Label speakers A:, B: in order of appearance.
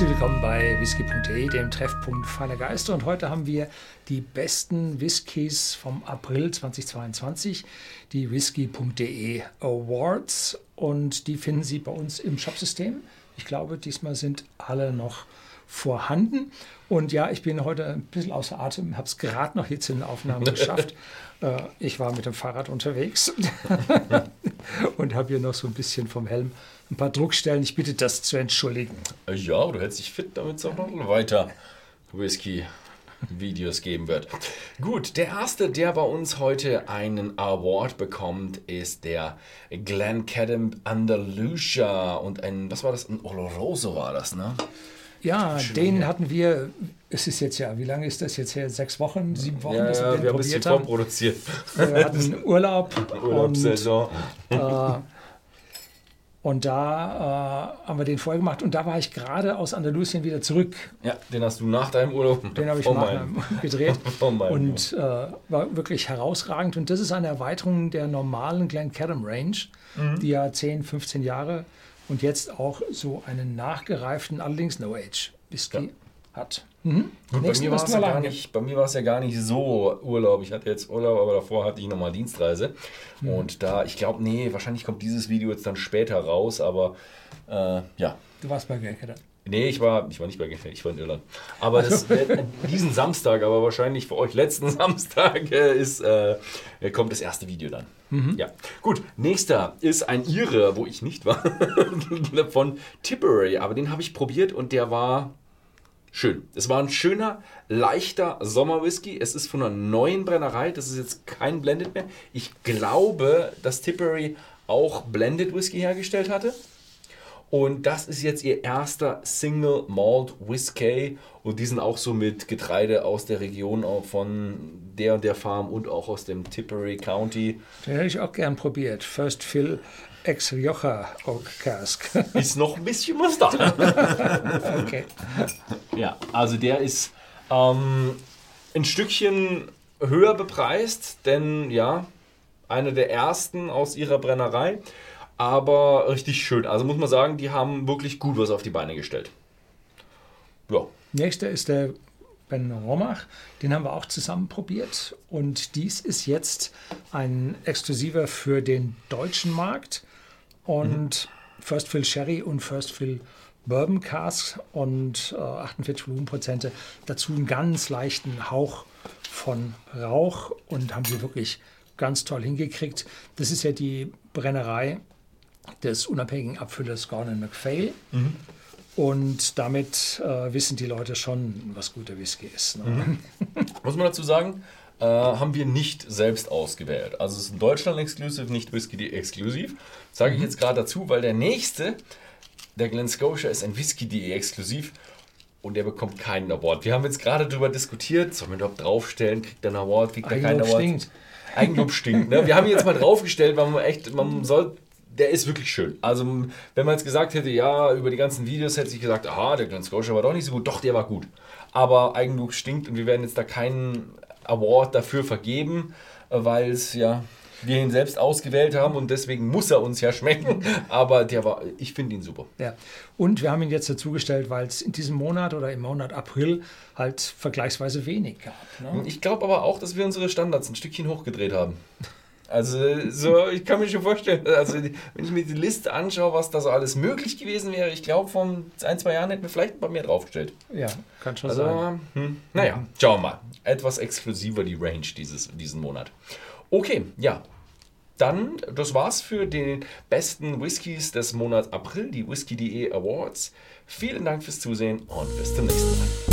A: Herzlich willkommen bei whisky.de, dem Treffpunkt feiner Geister. Und heute haben wir die besten Whiskys vom April 2022, die whisky.de Awards. Und die finden Sie bei uns im Shopsystem. Ich glaube, diesmal sind alle noch vorhanden. Und ja, ich bin heute ein bisschen außer Atem, habe es gerade noch jetzt in den Aufnahmen geschafft. Äh, ich war mit dem Fahrrad unterwegs und habe hier noch so ein bisschen vom Helm ein paar Druckstellen. Ich bitte das zu entschuldigen.
B: Ja, du hältst dich fit, damit es auch noch weiter Whisky. Videos geben wird. Gut, der erste, der bei uns heute einen Award bekommt, ist der Glenn Cadam Andalusia und ein, was war das? Ein Oloroso war das, ne?
A: Ja, den hatten wir, es ist jetzt ja, wie lange ist das jetzt her? Sechs Wochen, sieben Wochen,
B: ja,
A: dass
B: ja, wir, wir haben ein bisschen vorproduziert.
A: Wir hatten Urlaub.
B: Urlaubssaison.
A: Und, äh, und da äh, haben wir den vorher gemacht und da war ich gerade aus Andalusien wieder zurück.
B: Ja, den hast du nach deinem Urlaub.
A: Den habe ich nach meinem gedreht und äh, war wirklich herausragend. Und das ist eine Erweiterung der normalen Glencairn Range, mhm. die ja 10, 15 Jahre und jetzt auch so einen nachgereiften, allerdings No Age Whisky ja. Hat.
B: Mhm. Gut, bei, mir ja gar nicht, bei mir war es ja gar nicht so Urlaub. Ich hatte jetzt Urlaub, aber davor hatte ich nochmal Dienstreise. Mhm. Und da, ich glaube, nee, wahrscheinlich kommt dieses Video jetzt dann später raus, aber äh, ja.
A: Du warst bei Gelke
B: Nee, ich war, ich war nicht bei Gefähr, ich war in Irland. Aber das, diesen Samstag, aber wahrscheinlich für euch letzten Samstag, äh, ist, äh, kommt das erste Video dann. Mhm. Ja. Gut, nächster ist ein Ire, wo ich nicht war, von Tipperary. Aber den habe ich probiert und der war schön. Es war ein schöner, leichter Sommerwhisky. Es ist von einer neuen Brennerei. Das ist jetzt kein Blended mehr. Ich glaube, dass Tipperary auch Blended Whisky hergestellt hatte. Und das ist jetzt ihr erster Single Malt Whiskey. Und die sind auch so mit Getreide aus der Region von der und der Farm und auch aus dem Tipperary County.
A: Den hätte ich auch gern probiert. First Fill Ex Rioja Oak Cask.
B: Ist noch ein bisschen was da. okay. Ja, also der ist ähm, ein Stückchen höher bepreist, denn ja, einer der ersten aus ihrer Brennerei aber richtig schön. Also muss man sagen, die haben wirklich gut was auf die Beine gestellt.
A: Ja. Nächster ist der Ben Romach. Den haben wir auch zusammen probiert. Und dies ist jetzt ein Exklusiver für den deutschen Markt. Und mhm. First Fill Sherry und First Fill Bourbon Cask und äh, 48 Volumenprozente. Dazu einen ganz leichten Hauch von Rauch und haben sie wirklich ganz toll hingekriegt. Das ist ja die Brennerei des unabhängigen Abfüllers Gordon MacPhail. Mhm. Und damit äh, wissen die Leute schon, was guter Whisky ist. Ne? Mhm.
B: Muss man dazu sagen, äh, haben wir nicht selbst ausgewählt. Also es ist ein Deutschland-Exclusive, nicht Whisky exklusiv. Sage ich mhm. jetzt gerade dazu, weil der nächste, der Glen Scotia, ist ein Whisky.de exklusiv und der bekommt keinen Award. Wir haben jetzt gerade darüber diskutiert, sollen wir überhaupt draufstellen, kriegt er einen Award, kriegt er keinen Award. Stinkt. Eigenlob stinkt. Ne? Wir haben ihn jetzt mal draufgestellt, weil man echt, man soll der ist wirklich schön. Also, wenn man jetzt gesagt hätte, ja, über die ganzen Videos hätte ich gesagt, aha, der Glen Scotia war doch nicht so gut. Doch, der war gut. Aber Eigenlob stinkt und wir werden jetzt da keinen Award dafür vergeben, weil es ja wir ihn selbst ausgewählt haben und deswegen muss er uns ja schmecken. Aber der war, ich finde ihn super.
A: Ja. Und wir haben ihn jetzt dazugestellt, weil es in diesem Monat oder im Monat April halt vergleichsweise wenig gab.
B: Ne? Ich glaube aber auch, dass wir unsere Standards ein Stückchen hochgedreht haben. Also so, ich kann mir schon vorstellen, also wenn ich mir die Liste anschaue, was da so alles möglich gewesen wäre, ich glaube, vor ein, zwei Jahren hätten wir vielleicht bei mir draufgestellt.
A: Ja, kann schon also, sein.
B: Hm, naja, schauen wir mal. Etwas exklusiver die Range dieses, diesen Monat. Okay, ja. Dann, das war's für den besten Whiskys des Monats April, die Whisky.de Awards. Vielen Dank fürs Zusehen und bis zum nächsten Mal.